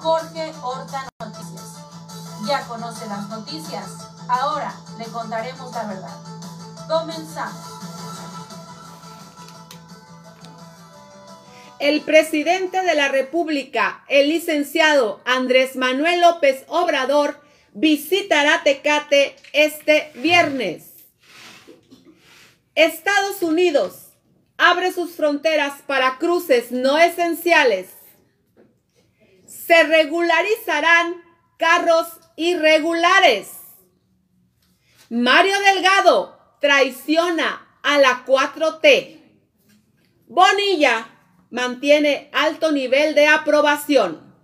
Jorge Horta Noticias. Ya conoce las noticias, ahora le contaremos la verdad. Comenzamos. El presidente de la República, el licenciado Andrés Manuel López Obrador, visitará Tecate este viernes. Estados Unidos abre sus fronteras para cruces no esenciales. Se regularizarán carros irregulares. Mario Delgado traiciona a la 4T. Bonilla mantiene alto nivel de aprobación.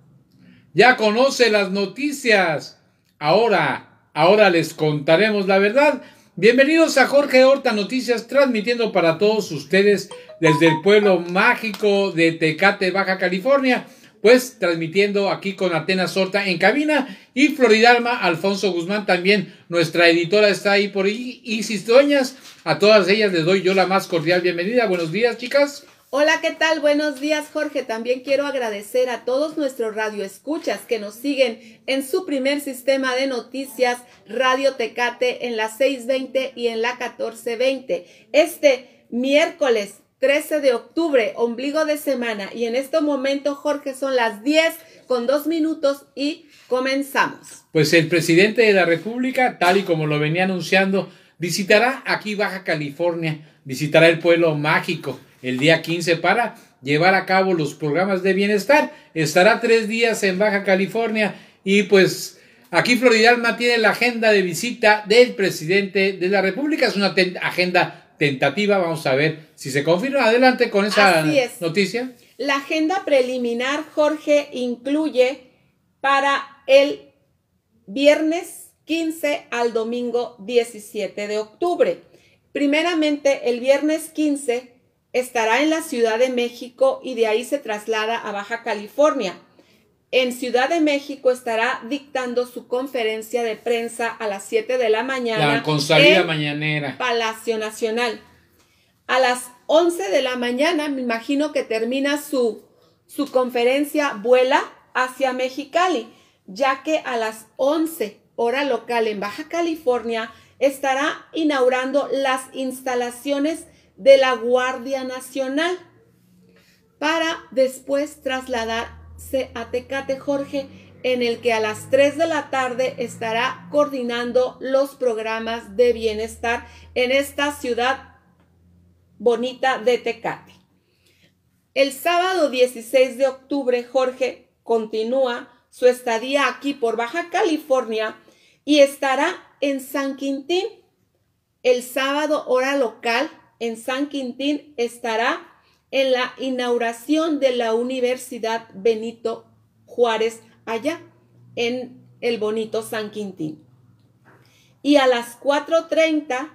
Ya conoce las noticias. Ahora, ahora les contaremos la verdad. Bienvenidos a Jorge Horta Noticias, transmitiendo para todos ustedes desde el pueblo mágico de Tecate, Baja California. Pues transmitiendo aquí con Atenas Horta en cabina y Floridalma, Alfonso Guzmán también, nuestra editora está ahí por ahí. Isis Dueñas, a todas ellas les doy yo la más cordial bienvenida. Buenos días, chicas. Hola, ¿qué tal? Buenos días, Jorge. También quiero agradecer a todos nuestros radioescuchas que nos siguen en su primer sistema de noticias, Radio Tecate, en la 620 y en la 1420. Este miércoles 13 de octubre, ombligo de semana. Y en este momento, Jorge, son las 10 con dos minutos y comenzamos. Pues el presidente de la República, tal y como lo venía anunciando, visitará aquí Baja California, visitará el pueblo mágico el día 15 para llevar a cabo los programas de bienestar. Estará tres días en Baja California y pues aquí Floridalma tiene la agenda de visita del presidente de la República. Es una agenda tentativa. Vamos a ver si se confirma. Adelante con esa noticia. La agenda preliminar, Jorge, incluye para el viernes 15 al domingo 17 de octubre. Primeramente, el viernes 15 estará en la Ciudad de México y de ahí se traslada a Baja California. En Ciudad de México estará dictando su conferencia de prensa a las 7 de la mañana. La con salida mañanera. Palacio Nacional. A las 11 de la mañana, me imagino que termina su, su conferencia, vuela hacia Mexicali, ya que a las 11 hora local en Baja California estará inaugurando las instalaciones de la Guardia Nacional para después trasladarse a Tecate Jorge, en el que a las 3 de la tarde estará coordinando los programas de bienestar en esta ciudad bonita de Tecate. El sábado 16 de octubre, Jorge continúa su estadía aquí por Baja California y estará en San Quintín. El sábado hora local en San Quintín estará en la inauguración de la Universidad Benito Juárez allá en el bonito San Quintín. Y a las 4.30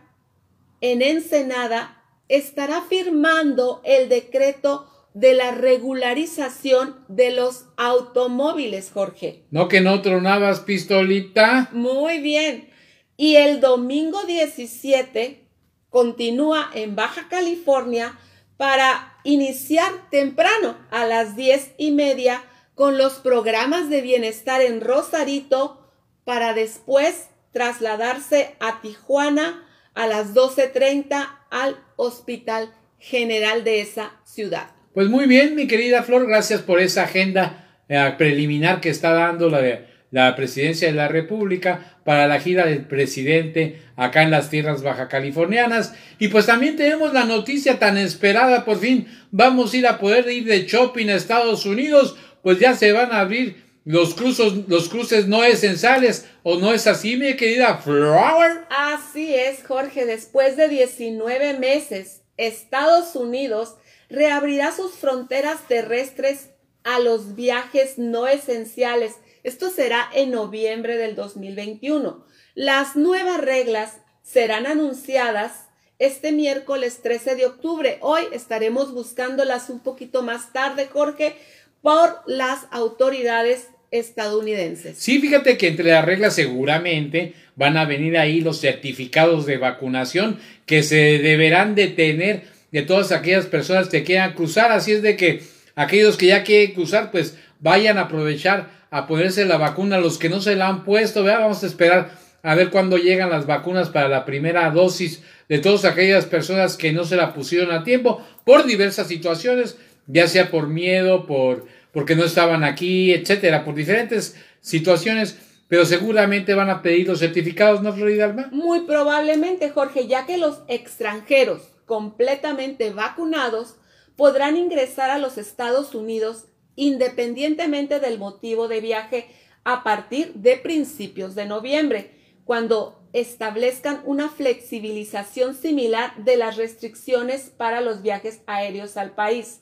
en Ensenada estará firmando el decreto de la regularización de los automóviles, Jorge. No que no tronabas pistolita. Muy bien. Y el domingo 17 continúa en Baja California para iniciar temprano a las diez y media con los programas de bienestar en Rosarito para después trasladarse a Tijuana a las 12.30 al Hospital General de esa ciudad. Pues muy bien, mi querida Flor, gracias por esa agenda eh, preliminar que está dando la de la presidencia de la República para la gira del presidente acá en las tierras baja californianas. Y pues también tenemos la noticia tan esperada, por fin vamos a ir a poder ir de shopping a Estados Unidos, pues ya se van a abrir los, cruzos, los cruces no esenciales, ¿o no es así, mi querida Flower? Así es, Jorge, después de 19 meses, Estados Unidos reabrirá sus fronteras terrestres a los viajes no esenciales esto será en noviembre del 2021. Las nuevas reglas serán anunciadas este miércoles 13 de octubre. Hoy estaremos buscándolas un poquito más tarde, Jorge, por las autoridades estadounidenses. Sí, fíjate que entre las reglas seguramente van a venir ahí los certificados de vacunación que se deberán de tener de todas aquellas personas que quieran cruzar. Así es de que aquellos que ya quieren cruzar, pues vayan a aprovechar a ponerse la vacuna. Los que no se la han puesto, ¿verdad? vamos a esperar a ver cuándo llegan las vacunas para la primera dosis de todas aquellas personas que no se la pusieron a tiempo por diversas situaciones, ya sea por miedo, por porque no estaban aquí, etcétera, por diferentes situaciones, pero seguramente van a pedir los certificados, ¿no, Florida Muy probablemente, Jorge, ya que los extranjeros completamente vacunados podrán ingresar a los Estados Unidos independientemente del motivo de viaje a partir de principios de noviembre, cuando establezcan una flexibilización similar de las restricciones para los viajes aéreos al país.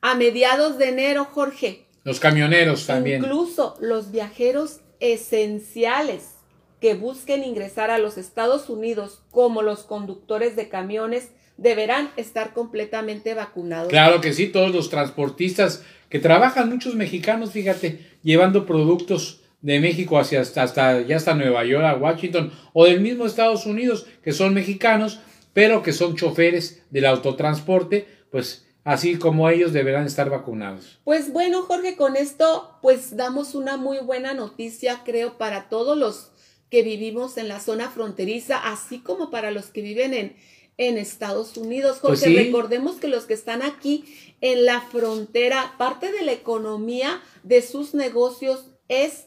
A mediados de enero, Jorge. Los camioneros también. Incluso los viajeros esenciales que busquen ingresar a los Estados Unidos, como los conductores de camiones, deberán estar completamente vacunados. Claro que sí, todos los transportistas que trabajan, muchos mexicanos, fíjate, llevando productos de México hacia hasta, hasta ya hasta Nueva York, a Washington o del mismo Estados Unidos, que son mexicanos, pero que son choferes del autotransporte, pues así como ellos deberán estar vacunados. Pues bueno, Jorge, con esto pues damos una muy buena noticia, creo, para todos los que vivimos en la zona fronteriza, así como para los que viven en, en Estados Unidos. Pues Jorge, recordemos que los que están aquí en la frontera, parte de la economía de sus negocios es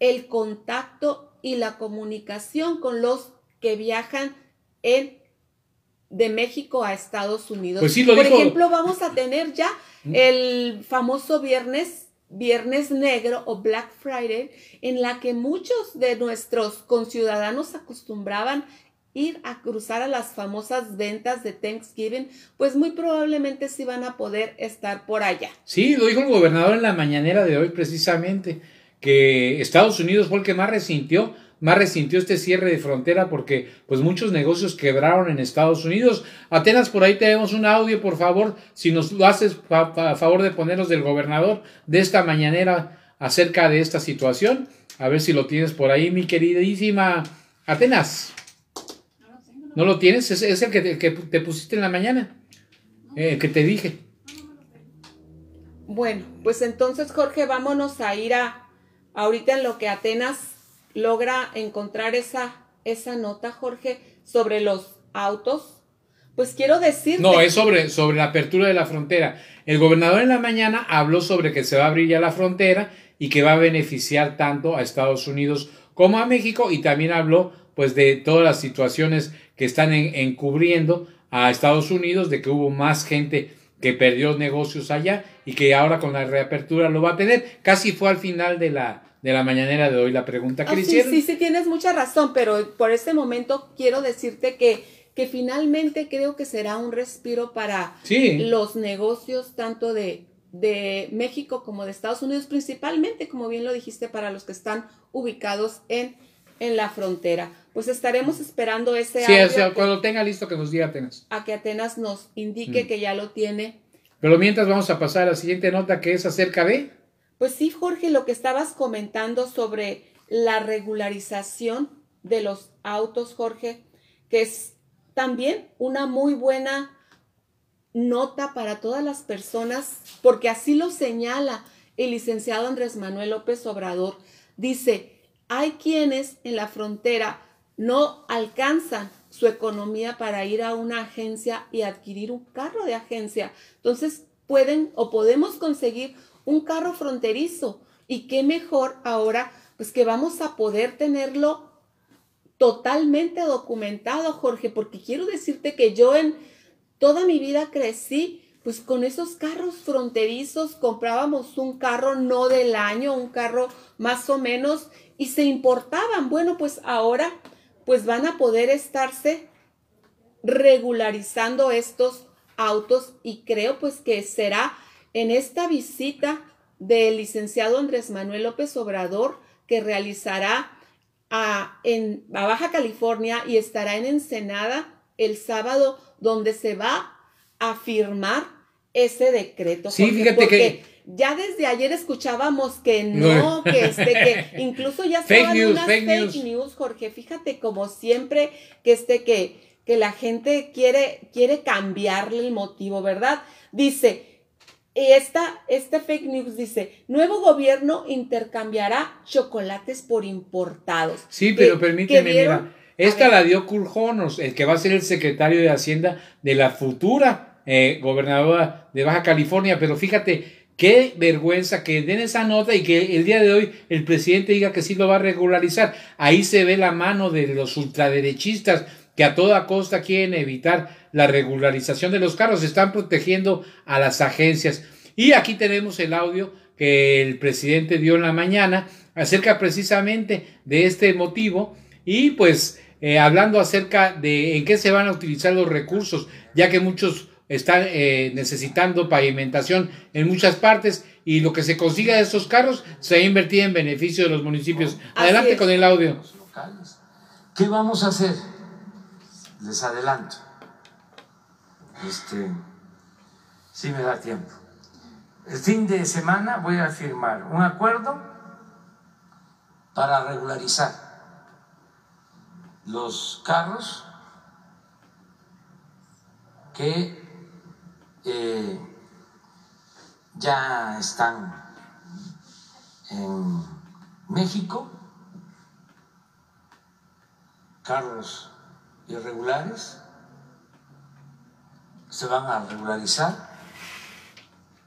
el contacto y la comunicación con los que viajan en de México a Estados Unidos. Pues sí, lo Por ejemplo, vamos a tener ya el famoso viernes Viernes Negro o Black Friday, en la que muchos de nuestros conciudadanos acostumbraban ir a cruzar a las famosas ventas de Thanksgiving, pues muy probablemente sí van a poder estar por allá. Sí, lo dijo el gobernador en la mañanera de hoy precisamente, que Estados Unidos fue el que más resintió, más resintió este cierre de frontera porque pues muchos negocios quebraron en Estados Unidos. Atenas, por ahí tenemos un audio, por favor, si nos lo haces a favor de ponernos del gobernador de esta mañanera acerca de esta situación. A ver si lo tienes por ahí, mi queridísima Atenas. ¿No lo tienes? Es, el que te, que te, pusiste en la mañana. Eh, que te dije. Bueno, pues entonces, Jorge, vámonos a ir a ahorita en lo que Atenas logra encontrar esa, esa nota, Jorge, sobre los autos. Pues quiero decir. No, es sobre, sobre la apertura de la frontera. El gobernador en la mañana habló sobre que se va a abrir ya la frontera y que va a beneficiar tanto a Estados Unidos como a México y también habló pues de todas las situaciones que están encubriendo a Estados Unidos, de que hubo más gente que perdió negocios allá y que ahora con la reapertura lo va a tener. Casi fue al final de la, de la mañanera de hoy la pregunta que ah, le hicieron. Sí, sí, tienes mucha razón, pero por este momento quiero decirte que, que finalmente creo que será un respiro para los negocios tanto de, de México como de Estados Unidos, principalmente, como bien lo dijiste, para los que están ubicados en en la frontera. Pues estaremos esperando ese sí, audio. cuando tenga listo que nos diga Atenas. A que Atenas nos indique mm. que ya lo tiene. Pero mientras vamos a pasar a la siguiente nota que es acerca de... Pues sí, Jorge, lo que estabas comentando sobre la regularización de los autos, Jorge, que es también una muy buena nota para todas las personas, porque así lo señala el licenciado Andrés Manuel López Obrador. Dice, hay quienes en la frontera no alcanzan su economía para ir a una agencia y adquirir un carro de agencia. Entonces pueden o podemos conseguir un carro fronterizo. Y qué mejor ahora, pues que vamos a poder tenerlo totalmente documentado, Jorge, porque quiero decirte que yo en toda mi vida crecí pues con esos carros fronterizos comprábamos un carro no del año, un carro más o menos y se importaban. Bueno, pues ahora pues van a poder estarse regularizando estos autos y creo pues que será en esta visita del licenciado Andrés Manuel López Obrador que realizará a, en, a Baja California y estará en Ensenada el sábado donde se va a firmar ese decreto. Sí, fíjate que ya desde ayer escuchábamos que no, que este, que incluso ya estaban fake unas fake news. Jorge. Fíjate como siempre que este, que, que la gente quiere, quiere cambiarle el motivo, ¿verdad? Dice, y esta, este fake news dice, nuevo gobierno intercambiará chocolates por importados. Sí, pero permíteme, mira, esta la dio Kurt el que va a ser el secretario de Hacienda de la futura eh, gobernadora de Baja California, pero fíjate, Qué vergüenza que den esa nota y que el día de hoy el presidente diga que sí lo va a regularizar. Ahí se ve la mano de los ultraderechistas que a toda costa quieren evitar la regularización de los carros, están protegiendo a las agencias. Y aquí tenemos el audio que el presidente dio en la mañana acerca precisamente de este motivo y pues eh, hablando acerca de en qué se van a utilizar los recursos, ya que muchos están eh, necesitando pavimentación en muchas partes y lo que se consiga de estos carros se va a invertir en beneficio de los municipios. Adelante con el audio. ¿Qué vamos a hacer? Les adelanto. Este, si me da tiempo. El fin de semana voy a firmar un acuerdo para regularizar los carros que eh, ya están en México, carros irregulares, se van a regularizar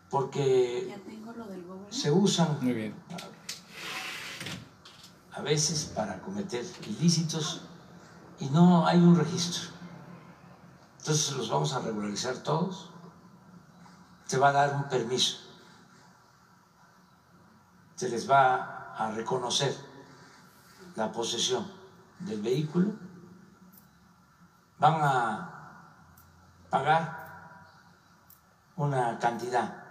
porque se usan a veces para cometer ilícitos y no hay un registro. Entonces los vamos a regularizar todos se va a dar un permiso, se les va a reconocer la posesión del vehículo, van a pagar una cantidad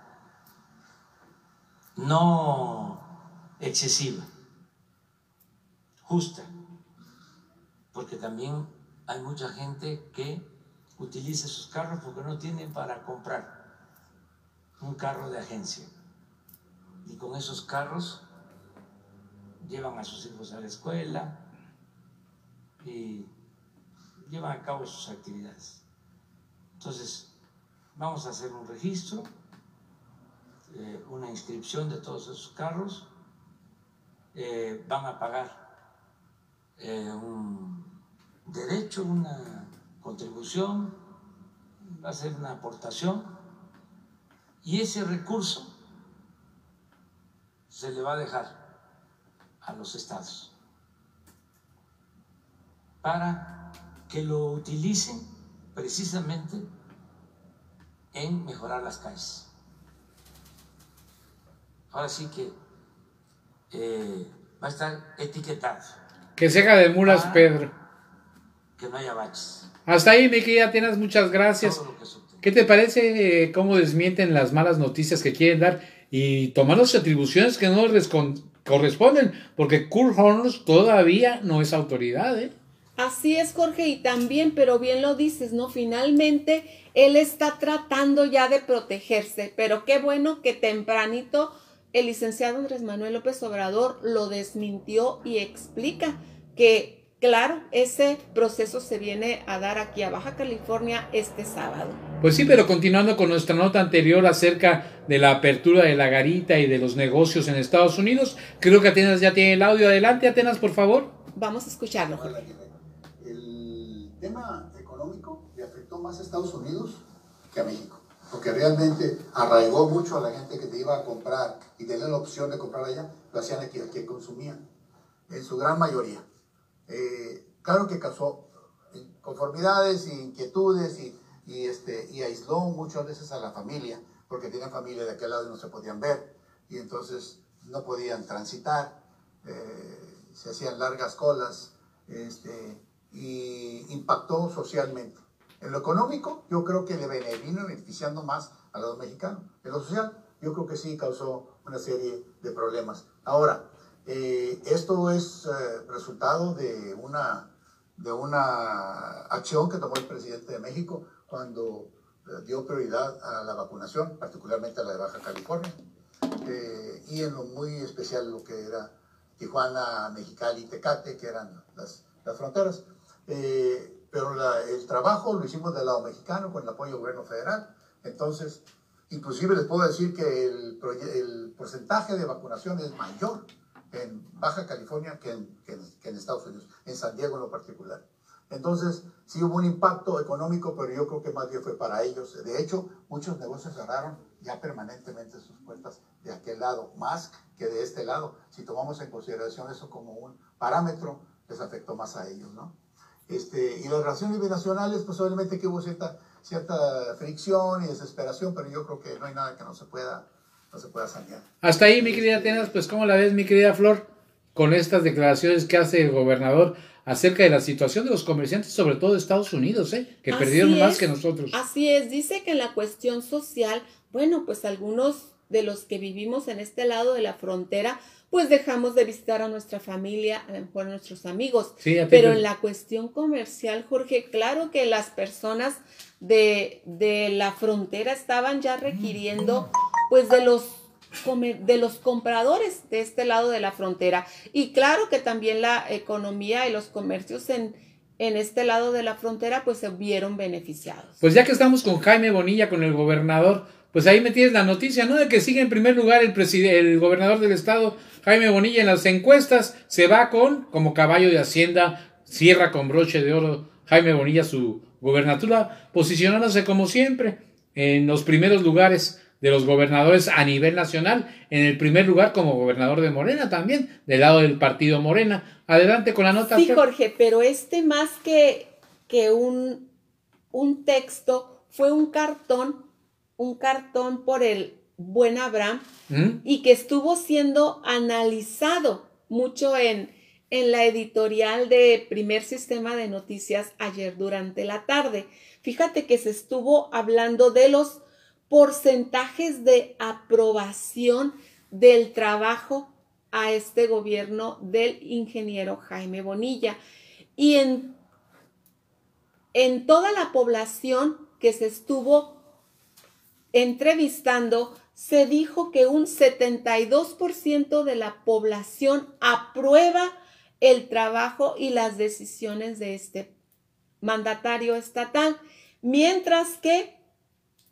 no excesiva, justa, porque también hay mucha gente que utiliza sus carros porque no tienen para comprar un carro de agencia. Y con esos carros llevan a sus hijos a la escuela y llevan a cabo sus actividades. Entonces, vamos a hacer un registro, eh, una inscripción de todos esos carros, eh, van a pagar eh, un derecho, una contribución, va a ser una aportación y ese recurso se le va a dejar a los estados para que lo utilicen precisamente en mejorar las calles. Ahora sí que eh, va a estar etiquetado. Que se haga de mulas, Pedro. Que no haya baches. Hasta ahí, mi querida, tienes muchas gracias. ¿Qué te parece cómo desmienten las malas noticias que quieren dar y tomar las atribuciones que no les corresponden? Porque Kurt Horners todavía no es autoridad, ¿eh? Así es, Jorge, y también, pero bien lo dices, ¿no? Finalmente, él está tratando ya de protegerse, pero qué bueno que tempranito el licenciado Andrés Manuel López Obrador lo desmintió y explica que Claro, ese proceso se viene a dar aquí a Baja California este sábado. Pues sí, pero continuando con nuestra nota anterior acerca de la apertura de la garita y de los negocios en Estados Unidos, creo que Atenas ya tiene el audio. Adelante, Atenas, por favor. Vamos a escucharlo. El tema económico le afectó más a Estados Unidos que a México, porque realmente arraigó mucho a la gente que te iba a comprar y tenía la opción de comprar allá, lo hacían aquí, aquí consumían, en su gran mayoría. Eh, claro que causó conformidades e inquietudes y, y, este, y aisló muchas veces a la familia, porque tienen familia de aquel lado y no se podían ver, y entonces no podían transitar, eh, se hacían largas colas, este, y impactó socialmente. En lo económico, yo creo que le vino beneficiando más a los mexicanos. En lo social, yo creo que sí causó una serie de problemas. Ahora, eh, esto es eh, resultado de una, de una acción que tomó el presidente de México cuando eh, dio prioridad a la vacunación, particularmente a la de Baja California, y en lo muy especial lo que era Tijuana, Mexicali Tecate, que eran las, las fronteras. pero el trabajo lo hicimos del lado mexicano con el apoyo del gobierno federal. Entonces, Inclusive les puedo decir que el, el porcentaje de vacunación es mayor en Baja California que en, que en Estados Unidos, en San Diego en lo particular. Entonces, sí hubo un impacto económico, pero yo creo que más bien fue para ellos. De hecho, muchos negocios cerraron ya permanentemente sus puertas de aquel lado, más que de este lado. Si tomamos en consideración eso como un parámetro, les afectó más a ellos, ¿no? Este, y las relaciones binacionales, pues obviamente que hubo cierta, cierta fricción y desesperación, pero yo creo que no hay nada que no se pueda, no se pueda sanear. Hasta ahí, mi querida Atenas, pues ¿cómo la ves, mi querida Flor, con estas declaraciones que hace el gobernador acerca de la situación de los comerciantes, sobre todo de Estados Unidos, ¿eh? que perdieron más que nosotros. Así es, dice que en la cuestión social, bueno, pues algunos de los que vivimos en este lado de la frontera, pues dejamos de visitar a nuestra familia, a lo mejor a nuestros amigos. Pero en la cuestión comercial, Jorge, claro que las personas de, de la frontera estaban ya requiriendo, pues de los de los compradores de este lado de la frontera. Y claro que también la economía y los comercios en, en este lado de la frontera pues se vieron beneficiados. Pues ya que estamos con Jaime Bonilla, con el gobernador, pues ahí me tienes la noticia, ¿no? De que sigue en primer lugar el, el gobernador del estado, Jaime Bonilla, en las encuestas, se va con, como caballo de Hacienda, cierra con broche de oro Jaime Bonilla su gobernatura, posicionándose como siempre en los primeros lugares de los gobernadores a nivel nacional, en el primer lugar como gobernador de Morena también, del lado del partido Morena. Adelante con la nota. Sí, Jorge, pero este más que, que un, un texto fue un cartón, un cartón por el buen Abraham ¿Mm? y que estuvo siendo analizado mucho en, en la editorial de Primer Sistema de Noticias ayer durante la tarde. Fíjate que se estuvo hablando de los porcentajes de aprobación del trabajo a este gobierno del ingeniero Jaime Bonilla. Y en, en toda la población que se estuvo entrevistando, se dijo que un 72% de la población aprueba el trabajo y las decisiones de este mandatario estatal, mientras que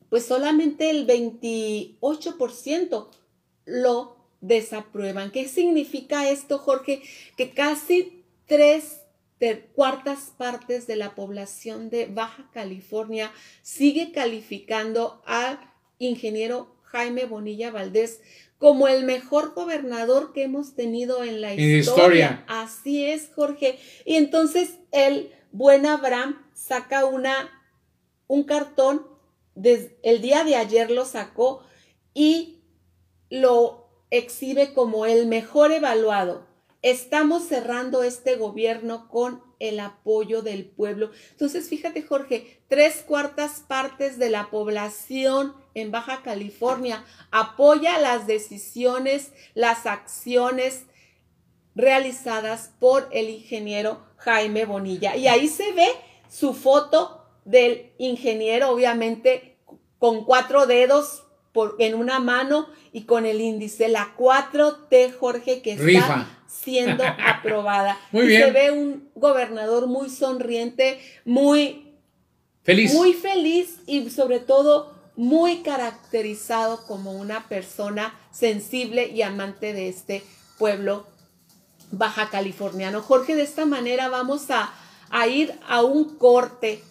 pues solamente el 28% lo desaprueban. ¿Qué significa esto, Jorge? Que casi tres cuartas partes de la población de Baja California sigue calificando al ingeniero Jaime Bonilla Valdés como el mejor gobernador que hemos tenido en la historia. historia. Así es, Jorge. Y entonces el buen Abraham saca una, un cartón el día de ayer lo sacó y lo exhibe como el mejor evaluado. Estamos cerrando este gobierno con el apoyo del pueblo. Entonces, fíjate, Jorge, tres cuartas partes de la población en Baja California apoya las decisiones, las acciones realizadas por el ingeniero Jaime Bonilla. Y ahí se ve su foto del ingeniero, obviamente, con cuatro dedos en una mano y con el índice, la 4T, Jorge, que está siendo aprobada. Muy bien. Se ve un gobernador muy sonriente, muy feliz. Muy feliz y sobre todo muy caracterizado como una persona sensible y amante de este pueblo baja californiano. Jorge, de esta manera vamos a, a ir a un corte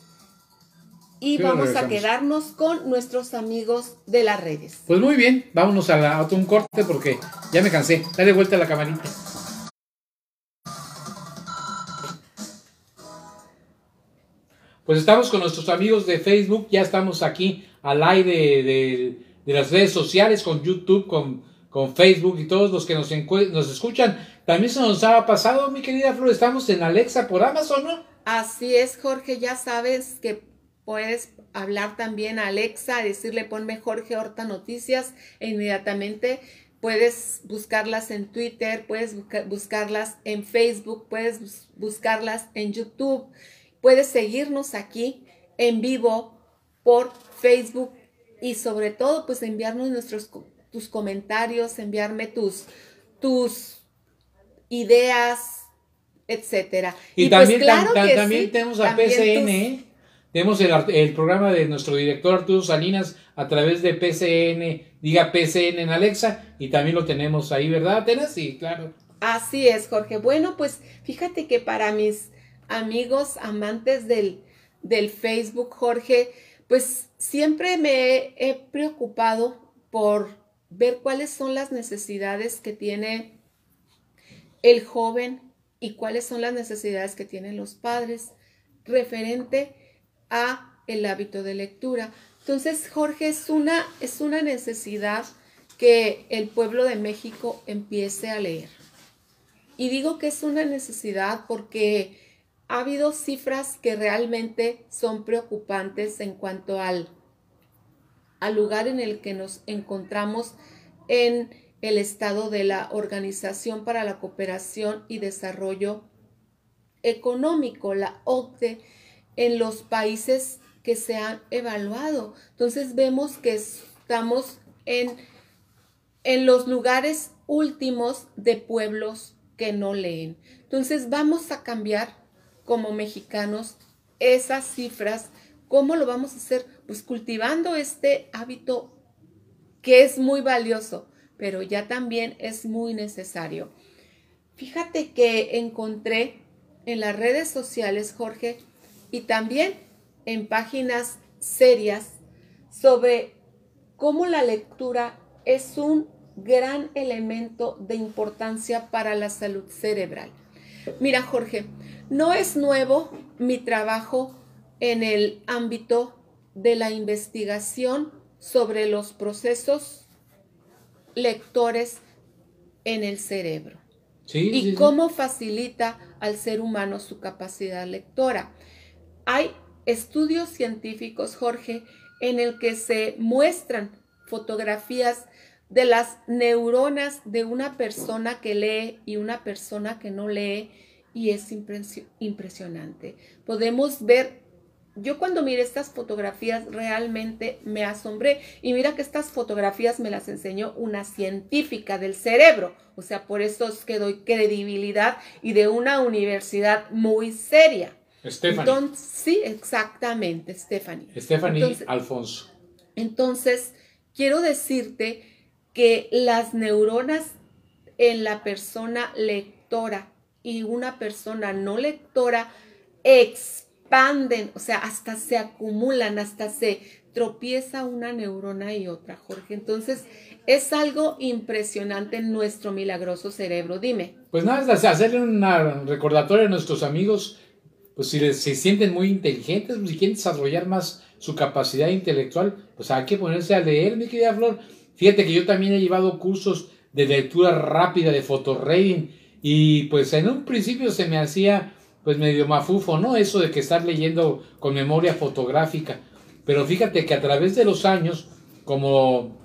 y vamos a quedarnos con nuestros amigos de las redes. Pues muy bien, vámonos a, la, un corte porque ya me cansé. Dale vuelta a la camarita. Pues estamos con nuestros amigos de Facebook, ya estamos aquí al aire de, las redes sociales, con YouTube, con, Facebook y todos los que nos, nos escuchan. También se nos ha pasado, mi querida Flor, estamos en Alexa por Amazon, ¿no? Así es, Jorge, ya sabes que Puedes hablar también a Alexa, decirle ponme Jorge Horta Noticias e inmediatamente puedes buscarlas en Twitter, puedes buscarlas en Facebook, puedes buscarlas en YouTube, puedes seguirnos aquí en vivo por Facebook y sobre todo pues enviarnos nuestros tus comentarios, enviarme tus tus ideas, etcétera. Y, pues, también, también tenemos a PCN, ¿eh? Tenemos el, el, programa de nuestro director Arturo Salinas a través de PCN, diga PCN en Alexa, y también lo tenemos ahí, ¿verdad, Atenas? Sí, claro. Así es, Jorge. Bueno, pues fíjate que para mis amigos amantes del, del Facebook, Jorge, pues siempre me he preocupado por ver cuáles son las necesidades que tiene el joven y cuáles son las necesidades que tienen los padres referente a el hábito de lectura. Entonces, Jorge, es una, es una necesidad que el pueblo de México empiece a leer. Y digo que es una necesidad porque ha habido cifras que realmente son preocupantes en cuanto al, lugar en el que nos encontramos en el estado de la Organización para la Cooperación y Desarrollo Económico, la OCDE, en los países que se han evaluado. Entonces vemos que estamos en, en los lugares últimos de pueblos que no leen. Entonces vamos a cambiar como mexicanos esas cifras. ¿Cómo lo vamos a hacer? Pues cultivando este hábito que es muy valioso, pero ya también es muy necesario. Fíjate que encontré en las redes sociales, Jorge, y también en páginas serias sobre cómo la lectura es un gran elemento de importancia para la salud cerebral. Mira, Jorge, no es nuevo mi trabajo en el ámbito de la investigación sobre los procesos lectores en el cerebro y cómo facilita al ser humano su capacidad lectora. Hay estudios científicos, Jorge, en el que se muestran fotografías de las neuronas de una persona que lee y una persona que no lee y es impresionante. Podemos ver, yo cuando miré estas fotografías realmente me asombré y mira que estas fotografías me las enseñó una científica del cerebro, o sea, por eso es que doy credibilidad y de una universidad muy seria. Stephanie. sí, exactamente, Stephanie. Stephanie Alfonso. Entonces, quiero decirte que las neuronas en la persona lectora y una persona no lectora expanden, o sea, hasta se acumulan, hasta se tropieza una neurona y otra, Jorge. Entonces, es algo impresionante en nuestro milagroso cerebro. Dime. Pues nada, hacerle un recordatorio a nuestros amigos pues si se sienten muy inteligentes, pues, si quieren desarrollar más su capacidad intelectual, pues hay que ponerse a leer, mi querida Flor. Fíjate que yo también he llevado cursos de lectura rápida, de fotoreading, y pues en un principio se me hacía pues medio mafufo, ¿no? Eso de que estar leyendo con memoria fotográfica. Pero fíjate que a través de los años, como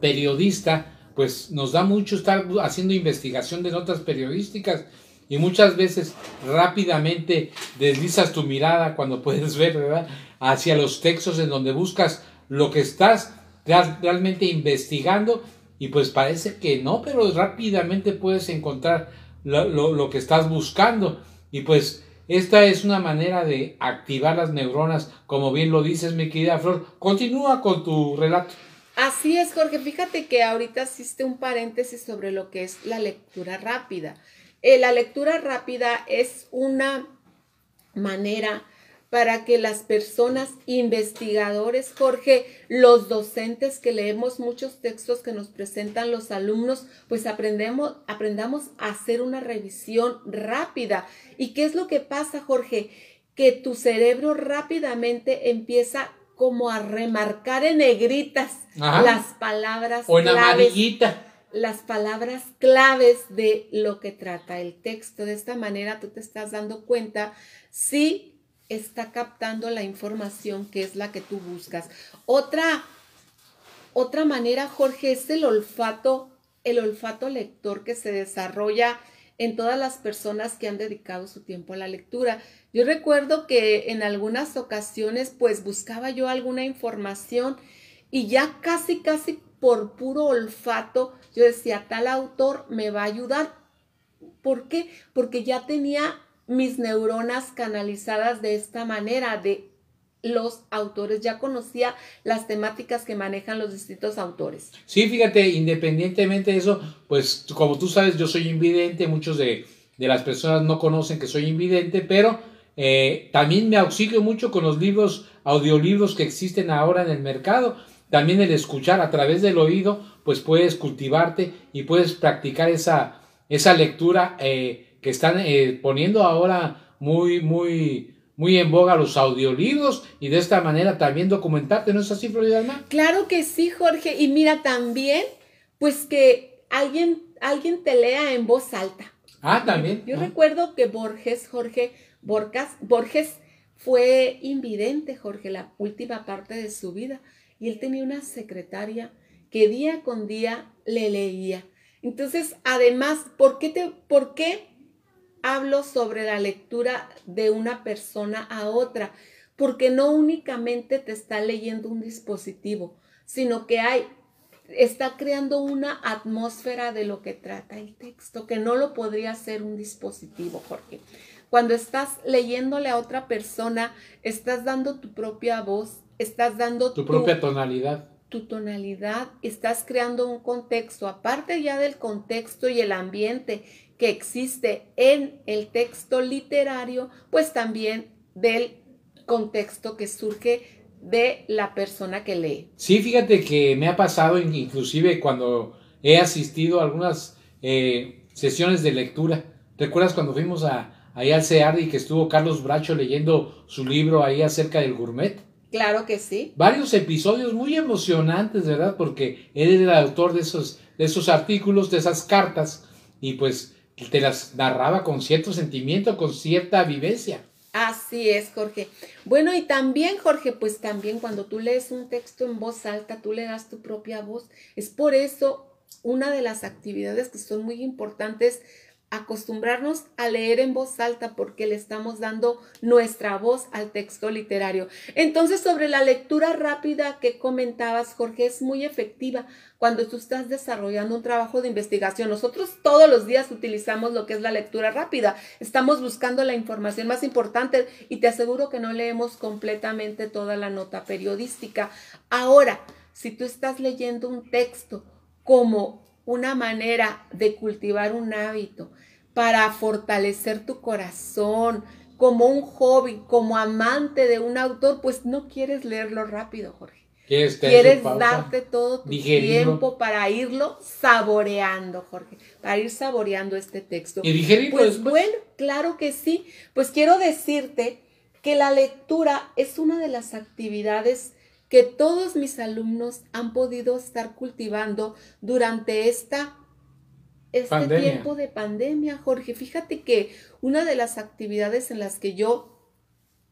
periodista, pues nos da mucho estar haciendo investigación de notas periodísticas y muchas veces rápidamente deslizas tu mirada cuando puedes ver, ¿verdad? Hacia los textos en donde buscas lo que estás realmente investigando y pues parece que no, pero rápidamente puedes encontrar lo, lo, que estás buscando y pues esta es una manera de activar las neuronas, como bien lo dices, mi querida Flor. Continúa con tu relato. Así es, Jorge. Fíjate que ahorita hiciste un paréntesis sobre lo que es la lectura rápida. Eh, la lectura rápida es una manera para que las personas investigadores, Jorge, los docentes que leemos muchos textos que nos presentan los alumnos, pues aprendemos, aprendamos a hacer una revisión rápida. ¿Y qué es lo que pasa, Jorge? Que tu cerebro rápidamente empieza como a remarcar en negritas las palabras o en amarillita las palabras claves de lo que trata el texto. De esta manera tú te estás dando cuenta si está captando la información que es la que tú buscas. Otra, otra manera, Jorge, es el olfato, el olfato lector que se desarrolla en todas las personas que han dedicado su tiempo a la lectura. Yo recuerdo que en algunas ocasiones pues buscaba yo alguna información y ya casi, casi por puro olfato, yo decía, tal autor me va a ayudar. ¿Por qué? Porque ya tenía mis neuronas canalizadas de esta manera, de los autores, ya conocía las temáticas que manejan los distintos autores. Sí, fíjate, independientemente de eso, pues como tú sabes, yo soy invidente, muchos de, de las personas no conocen que soy invidente, pero eh, también me auxilio mucho con los libros, audiolibros que existen ahora en el mercado. También el escuchar a través del oído, pues puedes cultivarte y puedes practicar esa, esa lectura eh, que están eh, poniendo ahora muy, muy, muy en boga los audiolibros y de esta manera también documentarte, ¿no es así, Florida Alma? Claro que sí, Jorge. Y mira también, pues que alguien, alguien te lea en voz alta. Ah, también. Yo Ah. recuerdo que Borges, Jorge Borcas, Borges fue invidente, Jorge, la última parte de su vida. Y él tenía una secretaria que día con día le leía. Entonces, además, ¿por qué, te, ¿por qué hablo sobre la lectura de una persona a otra? Porque no únicamente te está leyendo un dispositivo, sino que hay está creando una atmósfera de lo que trata el texto, que no lo podría hacer un dispositivo, Jorge. Cuando estás leyéndole a otra persona, estás dando tu propia voz, estás dando Tu propia tonalidad. tu tonalidad, estás creando un contexto, aparte ya del contexto y el ambiente que existe en el texto literario, pues también del contexto que surge de la persona que lee. Sí, fíjate que me ha pasado in- inclusive cuando he asistido a algunas eh, sesiones de lectura. ¿Recuerdas cuando fuimos a, ahí al CEAR y que estuvo Carlos Bracho leyendo su libro ahí acerca del gourmet? Claro que sí. Varios episodios muy emocionantes, ¿verdad? Porque él era el autor de esos, de esos artículos, de esas cartas, y pues te las narraba con cierto sentimiento, con cierta vivencia. Así es, Jorge. Bueno, y también, Jorge, pues también cuando tú lees un texto en voz alta, tú le das tu propia voz. Es por eso una de las actividades que son muy importantes acostumbrarnos a leer en voz alta porque le estamos dando nuestra voz al texto literario. Entonces, sobre la lectura rápida que comentabas, Jorge, es muy efectiva cuando tú estás desarrollando un trabajo de investigación. Nosotros todos los días utilizamos lo que es la lectura rápida. Estamos buscando la información más importante y te aseguro que no leemos completamente toda la nota periodística. Ahora, si tú estás leyendo un texto como una manera de cultivar un hábito para fortalecer tu corazón, como un hobby, como amante de un autor, pues no quieres leerlo rápido, Jorge. ¿Quieres Quieres darte todo tu digerirlo. tiempo para irlo saboreando, Jorge, para ir saboreando este texto. Y digerirlo Pues después. bueno, claro que sí. Pues quiero decirte que la lectura es una de las actividades que todos mis alumnos han podido estar cultivando durante esta este Pandemia. tiempo de pandemia, Jorge. Fíjate que una de las actividades en las que yo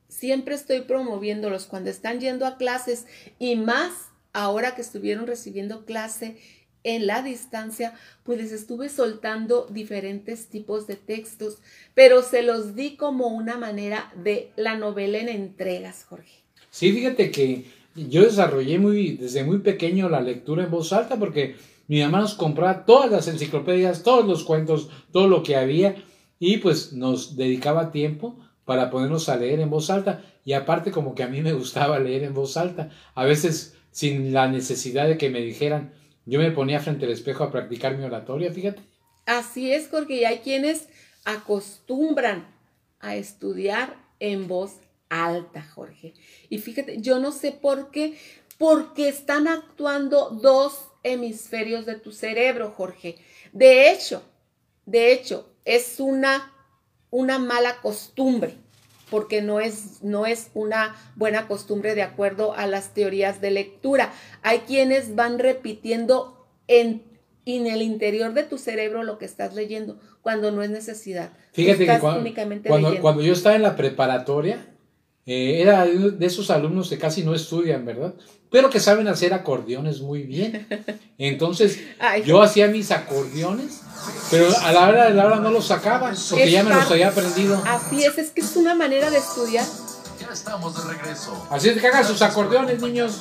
siempre estoy promoviéndolos cuando están yendo a clases y más ahora que estuvieron recibiendo clase en la distancia, pues les estuve soltando diferentes tipos de textos, pero se los di como una manera de la novela en entregas, Jorge. Sí, fíjate que yo desarrollé muy, desde muy pequeño la lectura en voz alta porque mi mamá nos compraba todas las enciclopedias, todos los cuentos, todo lo que había y pues nos dedicaba tiempo para ponernos a leer en voz alta y aparte como que a mí me gustaba leer en voz alta, a veces sin la necesidad de que me dijeran, yo me ponía frente al espejo a practicar mi oratoria, fíjate. Así es, y hay quienes acostumbran a estudiar en voz alta, Jorge. Y fíjate, yo no sé por qué, porque están actuando dos hemisferios de tu cerebro, Jorge. De hecho, de hecho, es una, una mala costumbre, porque no es, no es una buena costumbre de acuerdo a las teorías de lectura. Hay quienes van repitiendo en, en el interior de tu cerebro lo que estás leyendo, cuando no es necesidad. Fíjate que cuando, únicamente cuando, cuando yo estaba en la preparatoria, eh, era de esos alumnos que casi no estudian, ¿verdad? Pero que saben hacer acordeones muy bien. Entonces, Ay. yo hacía mis acordeones, pero a la hora de la hora no los sacaba, porque Es ya me los había aprendido. Así es, es que es una manera de estudiar. Ya estamos de regreso. Así es que hagan sus acordeones, niños.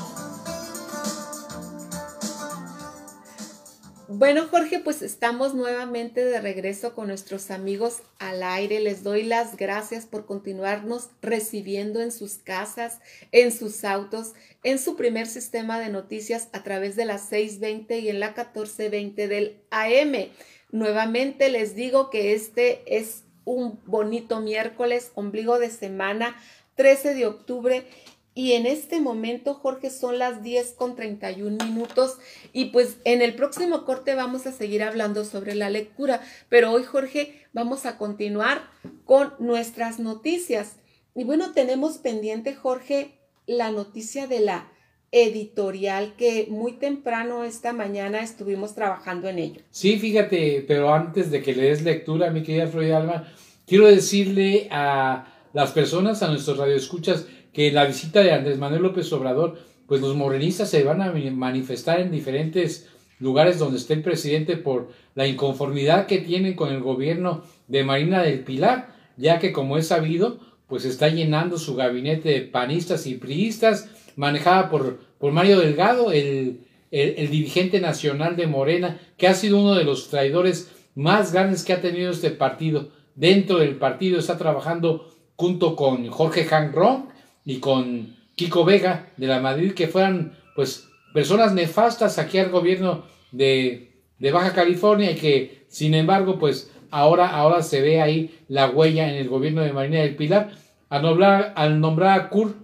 Bueno, Jorge, pues estamos nuevamente de regreso con nuestros amigos al aire. Les doy las gracias por continuarnos recibiendo en sus casas, en sus autos, en su primer sistema de noticias a través de las 620 y en la 1420 del AM. Nuevamente les digo que este es un bonito miércoles, ombligo de semana, 13 de octubre y en este momento, Jorge, son las 10 con 31 minutos y pues en el próximo corte vamos a seguir hablando sobre la lectura, pero hoy, Jorge, vamos a continuar con nuestras noticias. Y bueno, tenemos pendiente, Jorge, la noticia de la editorial que muy temprano esta mañana estuvimos trabajando en ello. Sí, fíjate, pero antes de que le des lectura, mi querida Florida Alma, quiero decirle a las personas, a nuestros radioescuchas, que la visita de Andrés Manuel López Obrador, pues los morenistas se van a manifestar en diferentes lugares donde esté el presidente por la inconformidad que tienen con el gobierno de Marina del Pilar, ya que como es sabido, pues está llenando su gabinete de panistas y priistas, manejada por, por Mario Delgado, el, el, dirigente nacional de Morena, que ha sido uno de los traidores más grandes que ha tenido este partido. Dentro del partido está trabajando junto con Jorge Ron y con Kiko Vega de la Madrid, que fueran pues personas nefastas aquí al gobierno de, de Baja California y que sin embargo pues ahora, ahora se ve ahí la huella en el gobierno de Marina del Pilar al nombrar, al nombrar a Kurt,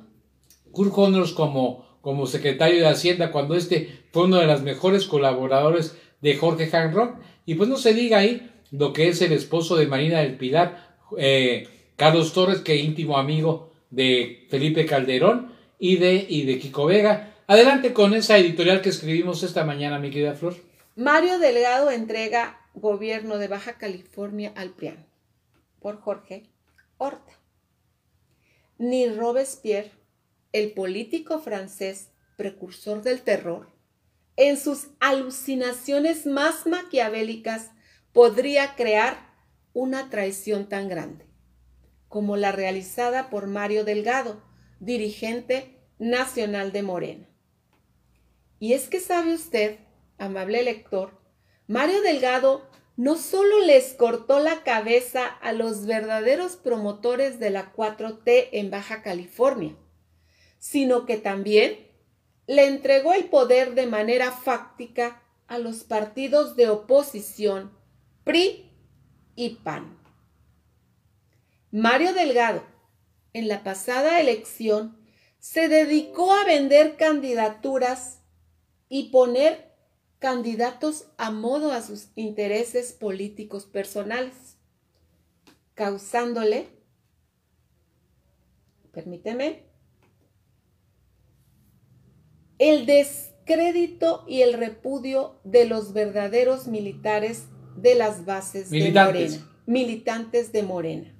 Kurt Honors como, como secretario de Hacienda cuando este fue uno de los mejores colaboradores de Jorge Hanrock y pues no se diga ahí lo que es el esposo de Marina del Pilar, eh, Carlos Torres, que íntimo amigo de Felipe Calderón y de, y de Kiko Vega. Adelante con esa editorial que escribimos esta mañana, mi querida Flor. Mario Delgado entrega gobierno de Baja California al PRIAN por Jorge Horta. Ni Robespierre, el político francés precursor del terror, en sus alucinaciones más maquiavélicas podría crear una traición tan grande como la realizada por Mario Delgado, dirigente nacional de Morena. Y es que sabe usted, amable lector, Mario Delgado no solo les cortó la cabeza a los verdaderos promotores de la 4T en Baja California, sino que también le entregó el poder de manera fáctica a los partidos de oposición PRI y PAN. Mario Delgado, en la pasada elección, se dedicó a vender candidaturas y poner candidatos a modo a sus intereses políticos personales, causándole, permíteme, el descrédito y el repudio de los verdaderos militares de las bases de Morena, militantes de Morena.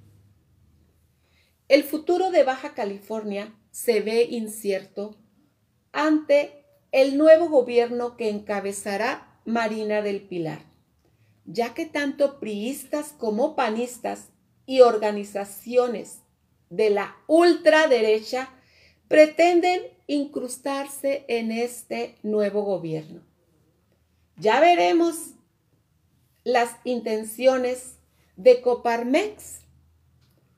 El futuro de Baja California se ve incierto ante el nuevo gobierno que encabezará Marina del Pilar, ya que tanto priistas como panistas y organizaciones de la ultraderecha pretenden incrustarse en este nuevo gobierno. Ya veremos las intenciones de Coparmex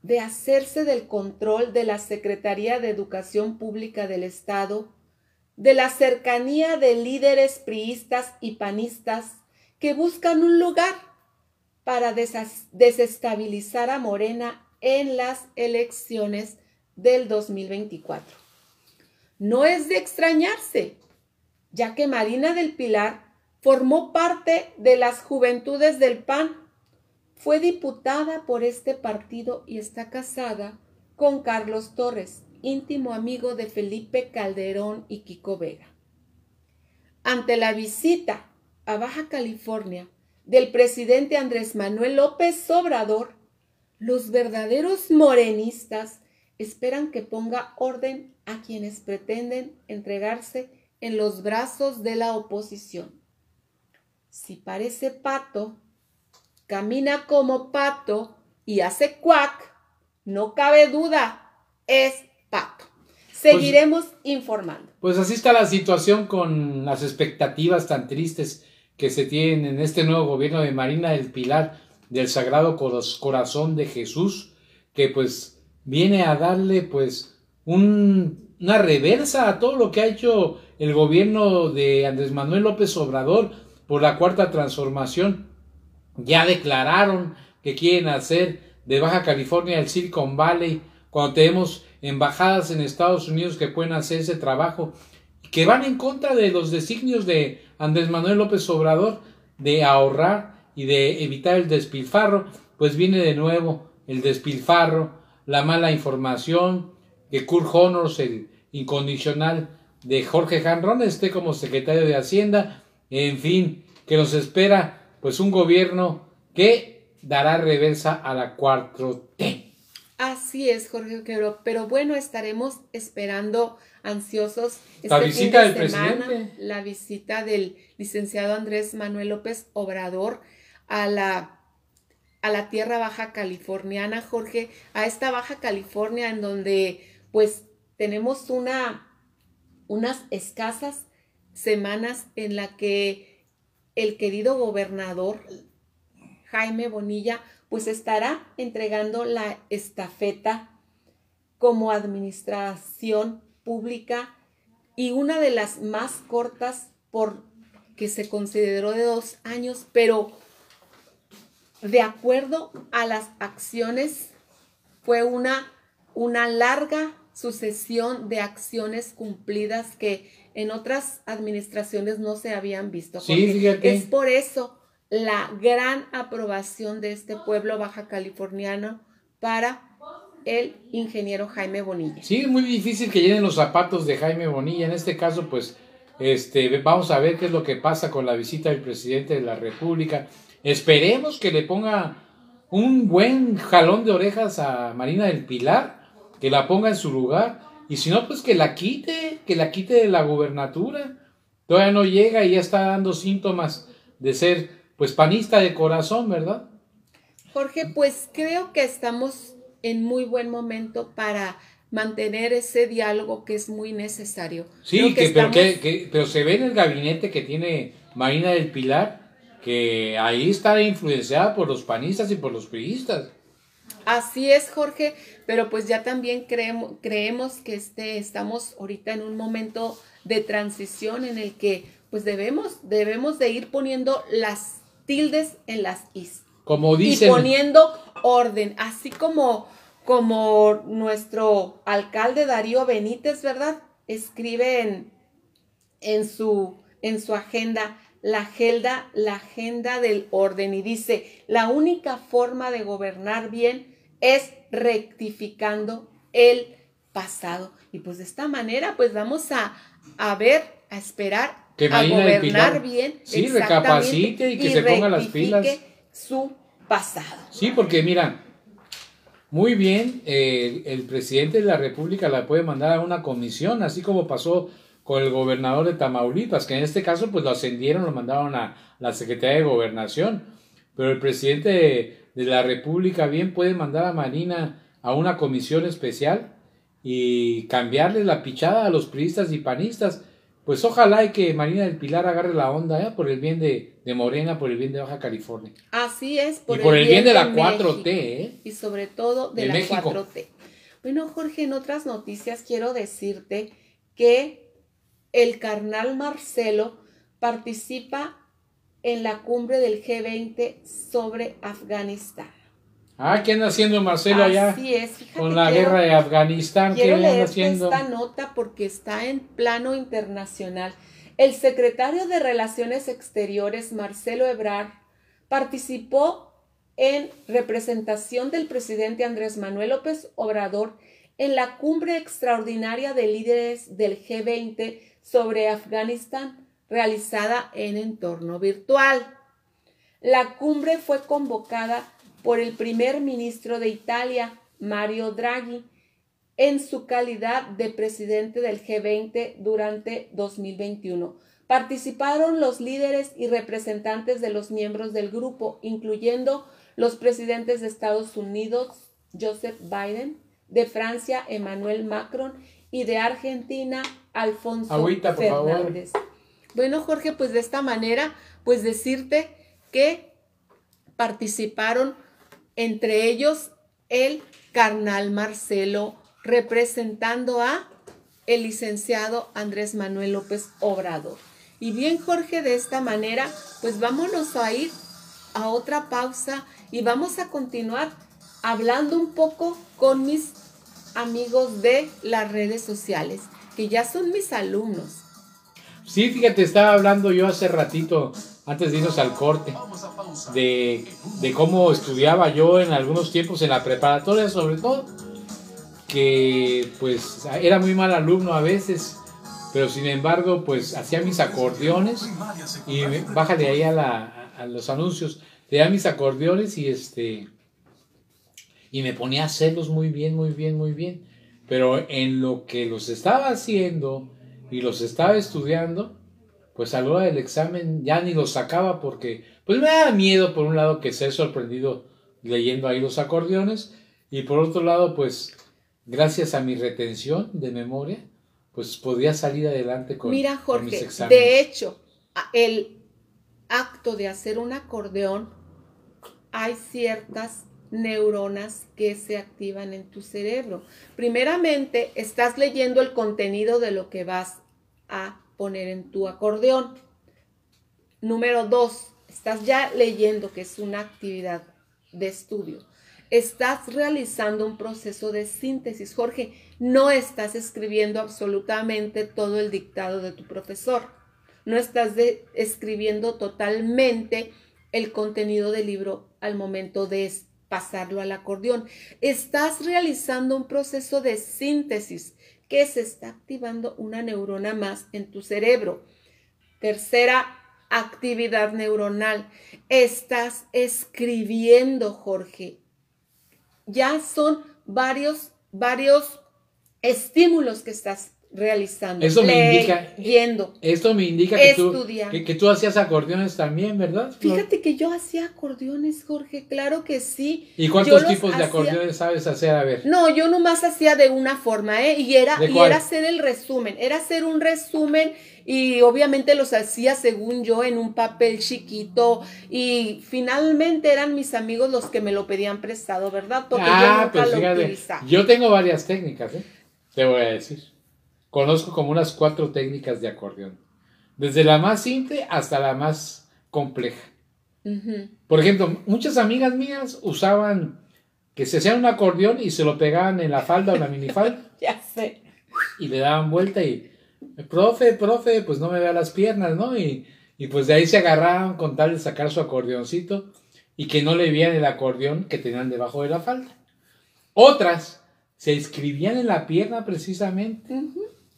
de hacerse del control de la Secretaría de Educación Pública del Estado, de la cercanía de líderes priistas y panistas que buscan un lugar para desestabilizar a Morena en las elecciones del 2024. No es de extrañarse, ya que Marina del Pilar formó parte de las juventudes del PAN fue diputada por este partido y está casada con Carlos Torres, íntimo amigo de Felipe Calderón y Kiko Vega. Ante la visita a Baja California del presidente Andrés Manuel López Obrador, los verdaderos morenistas esperan que ponga orden a quienes pretenden entregarse en los brazos de la oposición. Si parece pato, camina como pato y hace cuac, no cabe duda, es pato. Seguiremos informando. Pues así está la situación con las expectativas tan tristes que que se tienen en este nuevo gobierno de Marina del Pilar del Sagrado Corazón de Jesús, que pues viene a darle pues un, una reversa a todo lo que ha hecho el gobierno de Andrés Manuel López Obrador por la cuarta transformación. Ya declararon que quieren hacer de Baja California el Silicon Valley, cuando tenemos embajadas en Estados Unidos que pueden hacer ese trabajo, que van en contra de los designios de Andrés Manuel López Obrador de ahorrar y de evitar el despilfarro, pues viene de nuevo el despilfarro, la mala información, que Kurt Honors, el incondicional de Jorge Janrón, esté como secretario de Hacienda, en fin, que nos espera pues un gobierno que dará reversa a la 4T. Así es, Jorge Quero, pero bueno, estaremos esperando ansiosos la este visita del presidente. la visita del licenciado Andrés Manuel López Obrador a la a la tierra baja californiana, Jorge, a esta baja California en donde pues tenemos una unas escasas semanas en la que el querido gobernador Jaime Bonilla pues estará entregando la estafeta como administración pública y una de las más cortas por que se consideró de dos años, pero de acuerdo a las acciones fue una, una larga sucesión de acciones cumplidas que en otras administraciones no se habían visto. Sí, Es por eso la gran aprobación de este pueblo baja californiano para el ingeniero Jaime Bonilla. Sí, es muy difícil que llenen los zapatos de Jaime Bonilla. En este caso, pues, este, vamos a ver qué es lo que pasa con la visita del presidente de la República. Esperemos que le ponga un buen jalón de orejas a Marina del Pilar, que la ponga en su lugar, y si no, pues que la quite, que la quite de la gubernatura. Todavía no llega y ya está dando síntomas de ser, pues, panista de corazón, ¿verdad? Jorge, pues creo que estamos en muy buen momento para mantener ese diálogo que es muy necesario. Sí, que, pero, que, pero se ve en el gabinete que tiene Marina del Pilar que ahí está influenciada por los panistas y por los priistas. Así es, Jorge, pero pues ya también creemos, creemos que este, estamos ahorita en un momento de transición en el que pues debemos, debemos de ir poniendo las tildes en las is. Como dicen. Y poniendo orden, así como como nuestro alcalde Darío Benítez, ¿verdad? Escribe en, su, en su agenda la agenda, la agenda del orden y dice, la única forma de gobernar bien es rectificando el pasado. Y pues de esta manera, pues vamos a, a ver, a esperar, que a gobernar bien. Sí, recapacite y que se ponga las pilas. Su pasado. Sí, porque mira, muy bien, el presidente de la República la puede mandar a una comisión, así como pasó con el gobernador de Tamaulipas, que en este caso pues lo ascendieron, lo mandaron a la Secretaría de Gobernación, pero el presidente de, de la República bien puede mandar a Marina a una comisión especial y cambiarle la pichada a los priistas y panistas pues ojalá y que Marina del Pilar agarre la onda ¿eh? por el bien de, Morena, por el bien de Baja California. Así es, por, y por el, bien, de la 4T. ¿eh? Y sobre todo de, la 4T. Bueno, Jorge, en otras noticias quiero decirte que el carnal Marcelo participa en la cumbre del G20 sobre Afganistán. Ah, ¿qué anda haciendo Marcelo allá? Así es, fíjate. Con la guerra de Afganistán, ¿qué anda haciendo? esta nota porque está en plano internacional. El secretario de Relaciones Exteriores, Marcelo Ebrard, participó en representación del presidente Andrés Manuel López Obrador en la cumbre extraordinaria de líderes del G20 sobre Afganistán, realizada en entorno virtual. La cumbre fue convocada por el primer ministro de Italia, Mario Draghi, en su calidad de presidente del G20 durante 2021. Participaron los líderes y representantes de los miembros del grupo, incluyendo los presidentes de Estados Unidos, Joseph Biden, de Francia, Emmanuel Macron, y de Argentina, Alfonso Fernández. Bueno, Jorge, pues de esta manera, pues decirte que participaron entre ellos el carnal Marcelo representando a el licenciado Andrés Manuel López Obrador. Y bien, Jorge, de esta manera, pues vámonos a ir a otra pausa y vamos a continuar hablando un poco con mis amigos de las redes sociales, que ya son mis alumnos. Sí, fíjate, estaba hablando yo hace ratito, antes de irnos al corte, de, de cómo estudiaba yo en algunos tiempos en la preparatoria, sobre todo, que pues era muy mal alumno a veces, pero sin embargo, pues hacía mis acordeones y bájale ahí a, la, a los anuncios, tenía mis acordeones y este y me ponía a hacerlos muy bien, muy bien, muy bien. Pero en lo que los estaba haciendo y los estaba estudiando, pues a la hora del examen ya ni los sacaba porque pues me daba miedo por un lado que ser sorprendido leyendo ahí los acordeones y por otro lado pues gracias a mi retención de memoria pues podía salir adelante con, Mira, con mis Jorge, exámenes. de hecho, el acto de hacer un acordeón, hay ciertas neuronas que se activan en tu cerebro. Primeramente, estás leyendo el contenido de lo que vas a poner en tu acordeón. Número dos, estás ya leyendo que es una actividad de estudio. Estás realizando un proceso de síntesis. Jorge, no estás escribiendo absolutamente todo el dictado de tu profesor. No estás de- escribiendo totalmente el contenido del libro al momento de pasarlo al acordeón. Estás realizando un proceso de síntesis que se está activando una neurona más en tu cerebro. Tercera actividad neuronal. Estás escribiendo, Jorge. Ya son varios, varios estímulos que estás realizando. Eso me indica- Leyendo. Esto me indica que tú, que, que tú hacías acordeones también, ¿verdad? Flor? Fíjate que yo hacía acordeones, Jorge, claro que sí. ¿Y Yo cuántos tipos de hacía- acordeones sabes hacer? A ver. No, yo nomás hacía de una forma, ¿eh? Y era, ¿De y era hacer el resumen, era hacer un resumen y obviamente los hacía según yo en un papel chiquito y finalmente eran mis amigos los que me lo pedían prestado, ¿verdad? Porque yo ah, nunca pues lo fíjate, utilizaba. yo tengo varias técnicas, ¿eh? Te voy a decir. Conozco como unas cuatro técnicas de acordeón. Desde la más simple hasta la más compleja. Por ejemplo, muchas amigas mías usaban que se hacían un acordeón y se lo pegaban en la falda o la minifalda Ya sé. y le daban vuelta y, profe, profe, pues no me vea las piernas, ¿no? Y, y pues de ahí se agarraban con tal de sacar su acordeoncito y que no le vieran el acordeón que tenían debajo de la falda. Otras se escribían en la pierna precisamente.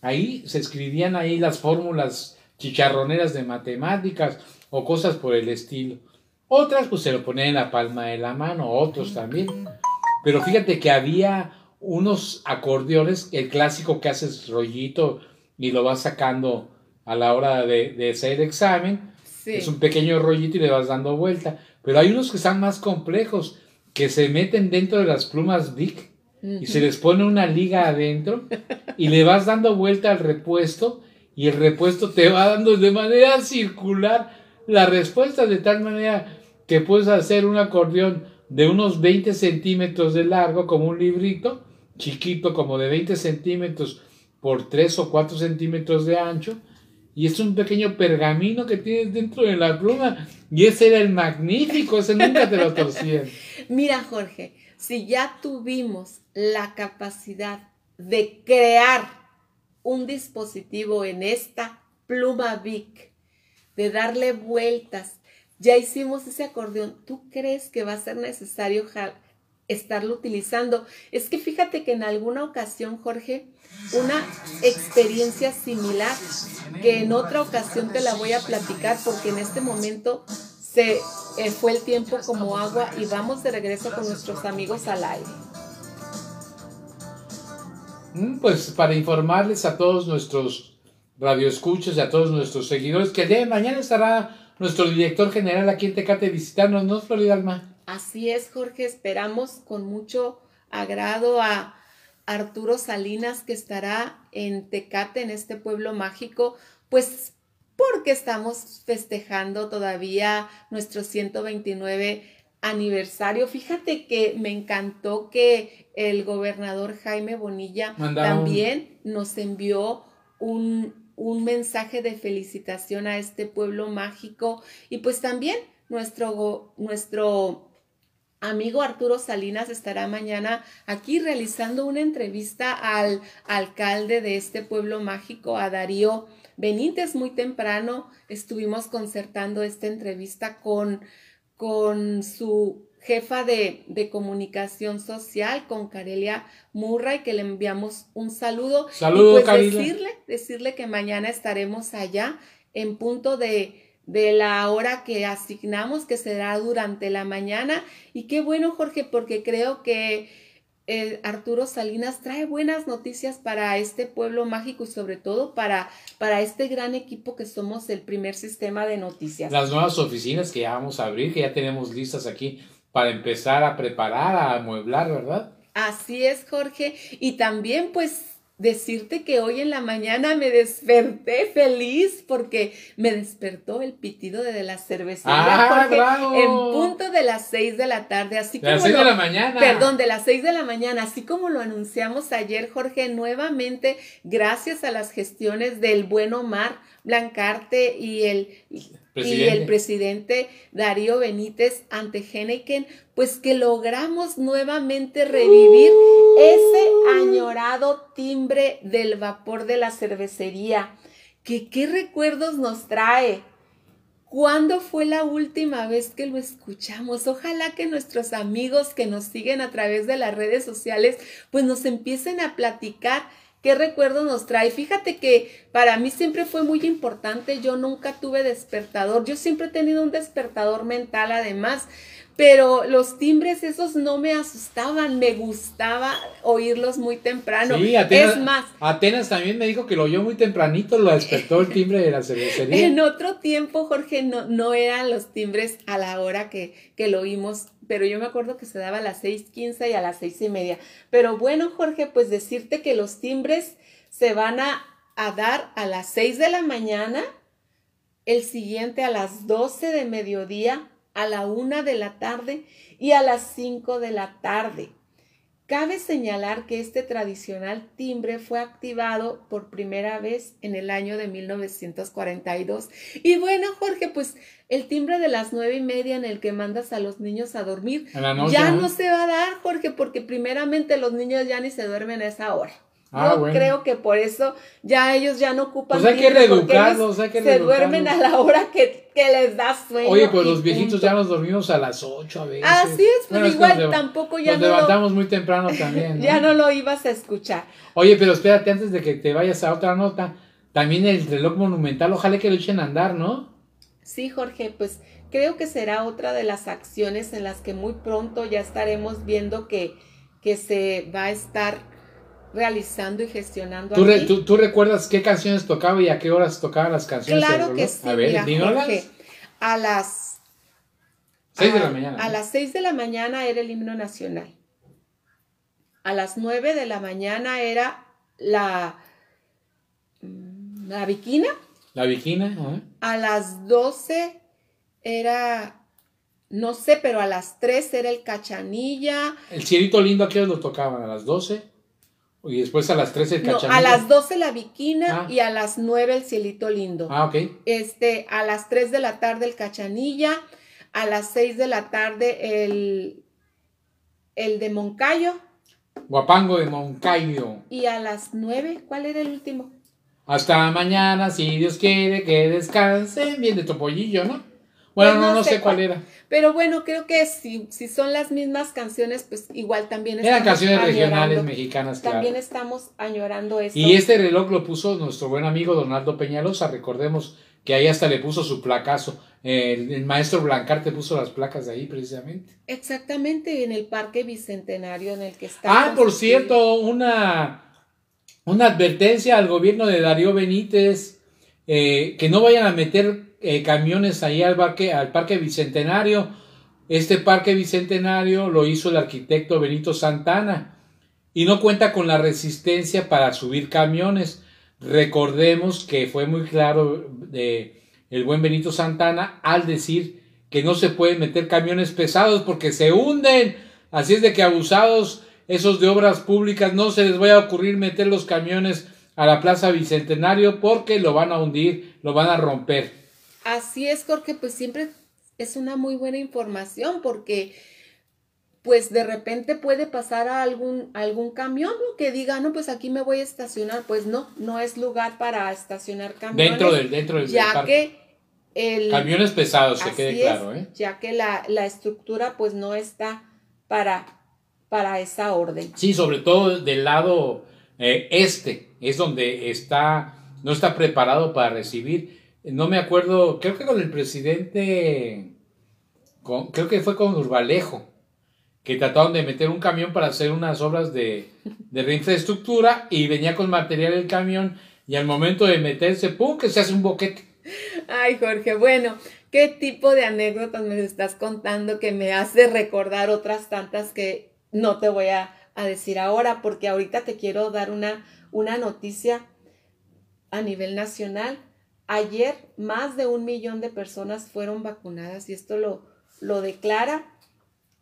Ahí se escribían ahí las fórmulas chicharroneras de matemáticas o cosas por el estilo. Otras pues se lo ponían en la palma de la mano, otros también. Pero fíjate que había unos acordeones, el clásico que haces rollito y lo vas sacando a la hora de, de hacer el examen. Sí. Es un pequeño rollito y le vas dando vuelta. Pero hay unos que están más complejos, que se meten dentro de las plumas Y se les pone una liga adentro y le vas dando vuelta al repuesto y el repuesto te va dando de manera circular la respuesta de tal manera que puedes hacer un acordeón de unos 20 centímetros de largo como un librito, chiquito como de 20 centímetros por 3 o 4 centímetros de ancho y es un pequeño pergamino que tienes dentro de la pluma y ese era el magnífico, ese nunca te lo torcían. Mira, Jorge, si ya tuvimos la capacidad de crear un dispositivo en esta pluma Bic, de darle vueltas, ya hicimos ese acordeón, ¿tú crees que va a ser necesario estarlo utilizando? Es que fíjate que en alguna ocasión, Jorge, una experiencia similar, que en otra ocasión te la voy a platicar porque en este momento se eh, fue el tiempo como agua y vamos de regreso con nuestros amigos al aire. Mm, Pues para informarles a todos nuestros radioescuchos y a todos nuestros seguidores que el día de mañana estará nuestro director general aquí en Tecate visitándonos, ¿no, Florida Alma? Así es, Jorge, esperamos con mucho agrado a Arturo Salinas que estará en Tecate, en este pueblo mágico, pues porque estamos festejando todavía nuestro 129 aniversario. Fíjate que me encantó que el gobernador Jaime Bonilla también nos envió un, un mensaje de felicitación a este pueblo mágico y pues también nuestro, nuestro amigo Arturo Salinas estará mañana aquí realizando una entrevista al alcalde de este pueblo mágico, a Darío Benítez. Muy temprano estuvimos concertando esta entrevista con, con su jefa de, de comunicación social, con Carelia Murray, que le enviamos un saludo. Saludo, y pues Carelia. decirle, decirle que mañana estaremos allá en punto de, de la hora que asignamos, que será durante la mañana. Y qué bueno, Jorge, porque creo que eh, Arturo Salinas trae buenas noticias para este pueblo mágico y sobre todo para, para este gran equipo que somos el primer sistema de noticias. Las nuevas oficinas que ya vamos a abrir, que ya tenemos listas aquí para empezar a preparar, a amueblar, ¿verdad? Así es, Jorge. Y también, pues, decirte que hoy en la mañana me desperté feliz porque me despertó el pitido de la cervecería, ¡Ah, bravo! en punto de las seis de la tarde, así De las como seis de lo- la mañana. Perdón, de las 6 de la mañana, así como lo anunciamos ayer, Jorge, nuevamente, gracias a las gestiones del buen Omar Blancarte y el, y el presidente Darío Benítez ante Heineken, pues que logramos nuevamente revivir ese añorado timbre del vapor de la cervecería. Que qué recuerdos nos trae. ¿Cuándo fue la última vez que lo escuchamos? Ojalá que nuestros amigos que nos siguen a través de las redes sociales pues nos empiecen a platicar qué recuerdos nos trae. Fíjate que para mí siempre fue muy importante, yo nunca tuve despertador, yo siempre he tenido un despertador mental además, pero los timbres esos no me asustaban, me gustaba oírlos muy temprano. Sí, Atenas, es más, Atenas también me dijo que lo oyó muy tempranito, lo despertó el timbre de la cervecería. En otro tiempo, Jorge, no, no eran los timbres a la hora que, que lo oímos, pero yo me acuerdo que se daba a las 6.15 y a las seis y media. Pero bueno, Jorge, pues decirte que los timbres se van a, dar a las 6 de la mañana, el siguiente a las 12 de mediodía, a la 1 de la tarde y a las 5 de la tarde. Cabe señalar que este tradicional timbre fue activado por primera vez en el año de 1942. Y bueno, Jorge, pues el timbre de las nueve y media en el que mandas a los niños a dormir noche, ya ¿no? no se va a dar, Jorge, porque primeramente los niños ya ni se duermen a esa hora. Ah, bueno. creo que por eso ya ellos ya no ocupan Pues hay que reeducarlos, ellos hay que se duermen a la hora que, que les da sueño. Oye, pues los viejitos punto. ya nos dormimos a las 8 a veces. Así es, pues Bueno, igual nos tampoco ya nos no, lo, levantamos muy temprano también. ¿no? ya no lo ibas a escuchar. Oye, pero espérate, antes de que te vayas a otra nota, también el reloj monumental, ojalá que lo echen a andar, ¿no? Sí, Jorge, pues creo que será otra de las acciones en las que muy pronto ya estaremos viendo que, que se va a estar realizando y gestionando. ¿Tú, re- aquí. tú- tú recuerdas qué canciones tocaba y a qué horas tocaban las canciones? Claro que sí, A ver, mira. Jorge, a las 6 de la mañana. A las 6 de la mañana era el himno nacional. A las 9 de la mañana era la mm, la viquina. La viquina, ajá. A las 12 era no sé, pero a las 3 era el cachanilla. El cielito lindo, ¿a qué lo tocaban? ¿A las 12? Y después a las 13 el No, cachanilla. a las 12 la viquina Ah. y a las 9 el cielito lindo. Ah, ok. Este, a las 3 de la tarde el cachanilla, a las 6 de la tarde el, el de Moncayo Guapango de Moncayo. y a las 9, ¿cuál era el último? Hasta mañana, si Dios quiere que descansen. Bien de Topollillo, ¿no? Bueno, Pues no, no no sé sé cuál cuál. era. Pero bueno, creo que si, si son las mismas canciones, pues igual también Eran estamos canciones regionales mexicanas, claro. También estamos añorando esto. Y este reloj lo puso nuestro buen amigo Donaldo Peñalosa. Recordemos que ahí hasta le puso su placazo. El, el maestro Blancarte puso las placas de ahí precisamente. Exactamente, en el Parque Bicentenario en el que está. Ah, por cierto, una, una advertencia al gobierno de Darío Benítez eh, que no vayan a meter eh, camiones ahí al parque, al parque Bicentenario. Este parque Bicentenario lo hizo el arquitecto Benito Santana y no cuenta con la resistencia para subir camiones. recordemos que fue muy claro el buen Benito Santana al decir que no se pueden meter camiones pesados porque se hunden. Así es de que abusados esos de obras públicas no se les vaya a ocurrir meter los camiones a la Plaza Bicentenario porque lo van a hundir, lo van a romper. Así es, Jorge, pues siempre es una muy buena información porque pues de repente puede pasar a algún, algún camión que diga, no, pues aquí me voy a estacionar. Pues no, no es lugar para estacionar camiones. Dentro del, dentro del ya que el... Camiones pesados, se quede claro, ¿eh? Ya que la, la estructura pues no está para, para esa orden. Sí, sobre todo del lado eh, este, es donde está, no está preparado para recibir. No me acuerdo, creo que con el presidente, con- creo que fue con Urbalejo, que trataron de meter un camión para hacer unas obras de, de reinfraestructura y venía con material el camión y al momento de meterse, ¡pum!, que se hace un boquete. Ay, Jorge, bueno, ¿qué tipo de anécdotas me estás contando que me hace recordar otras tantas que no te voy a, a decir ahora? Porque ahorita te quiero dar una, una noticia a nivel nacional. Ayer más de un millón de personas fueron vacunadas y esto lo, lo declara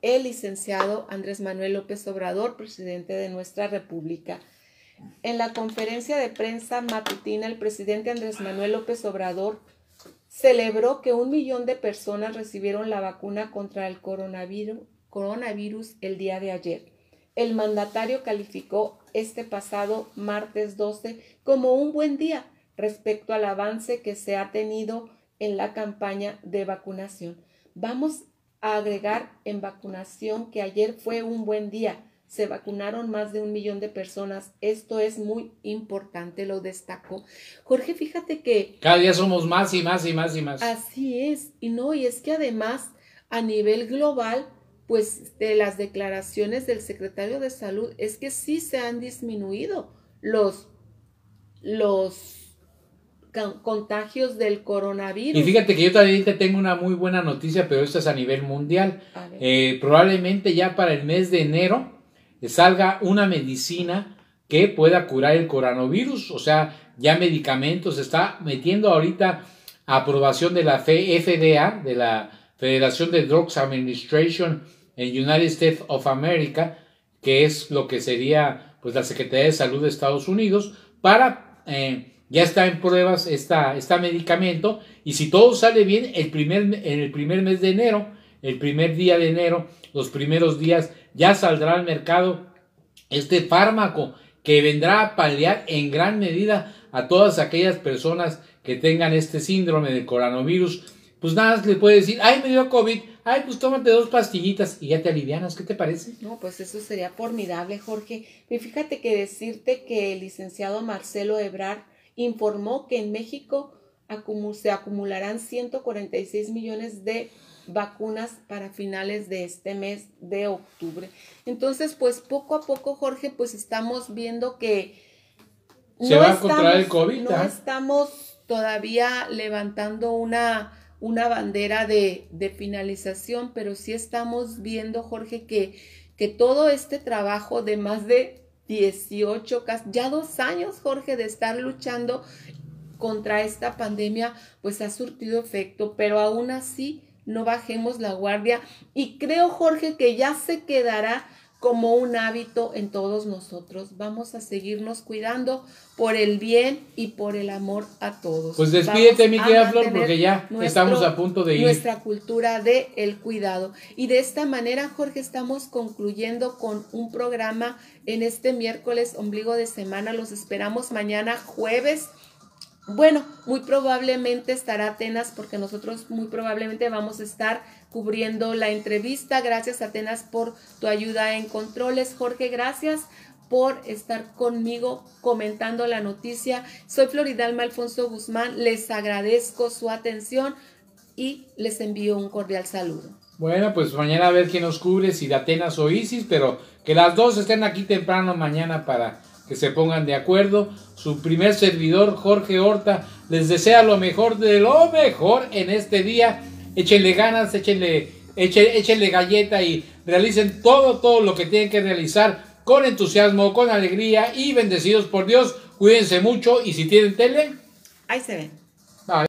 el licenciado Andrés Manuel López Obrador, presidente de nuestra República. En la conferencia de prensa matutina, el presidente Andrés Manuel López Obrador celebró que un millón de personas recibieron la vacuna contra el coronavirus, coronavirus el día de ayer. El mandatario calificó este pasado martes 12 como un buen día respecto al avance que se ha tenido en la campaña de vacunación. Vamos a agregar en vacunación que ayer fue un buen día. Se vacunaron más de un millón de personas. Esto es muy importante, lo destacó. Jorge, fíjate que Cada día somos más y más y más y más. Así es, y no, y es que además a nivel global, pues de las declaraciones del secretario de salud, es que sí se han disminuido los, los contagios del coronavirus. Y fíjate que yo también te tengo una muy buena noticia, pero esta es a nivel mundial. A. Eh, probablemente ya para el mes de enero salga una medicina que pueda curar el coronavirus, o sea, ya medicamentos, está metiendo ahorita aprobación de la FDA, de la Federación de Drugs Administration en United States of America, que es lo que sería pues la Secretaría de Salud de Estados Unidos, para eh, ya está en pruebas esta, este medicamento y si todo sale bien el primer, en el primer mes de enero, el primer día de enero, los primeros días, ya saldrá al mercado este fármaco que vendrá a paliar en gran medida a todas aquellas personas que tengan este síndrome del coronavirus. Pues nada, le puede decir, ay, me dio COVID, ay, pues tómate dos pastillitas y ya te alivianas, ¿qué te parece? No, pues eso sería formidable, Jorge. Y fíjate que decirte que el licenciado Marcelo Ebrard informó que en México se acumularán 146 millones de vacunas para finales de este mes de octubre. Entonces, pues poco a poco, Jorge, pues estamos viendo que Se va a el COVID, No ajá. estamos todavía levantando una, una bandera de, de finalización, pero sí estamos viendo, Jorge, que, que todo este trabajo de más de 18, cas- ya dos años, Jorge, de estar luchando contra esta pandemia, pues ha surtido efecto, pero aún así no bajemos la guardia. Y creo, Jorge, que ya se quedará como un hábito en todos nosotros. Vamos a seguirnos cuidando por el bien y por el amor a todos. Pues despídete, mi querida Flor, porque ya estamos a punto de ir. Nuestra cultura de el cuidado. Y de esta manera, Jorge, estamos concluyendo con un programa en este miércoles ombligo de semana. Los esperamos mañana jueves. Bueno, muy probablemente estará Atenas porque nosotros muy probablemente vamos a estar cubriendo la entrevista. Gracias Atenas por tu ayuda en controles. Jorge, gracias por estar conmigo comentando la noticia. Soy Floridalma Alfonso Guzmán. Les agradezco su atención y les envío un cordial saludo. Bueno, pues mañana a ver quién nos cubre, si de Atenas o Isis, pero que las dos estén aquí temprano mañana para que se pongan de acuerdo. Su primer servidor, Jorge Horta, les desea lo mejor de lo mejor en este día. Échenle ganas, échenle, échenle, galleta y realicen todo, todo lo que tienen que realizar con entusiasmo, con alegría y bendecidos por Dios. Cuídense mucho y si tienen tele, Ahí se ven.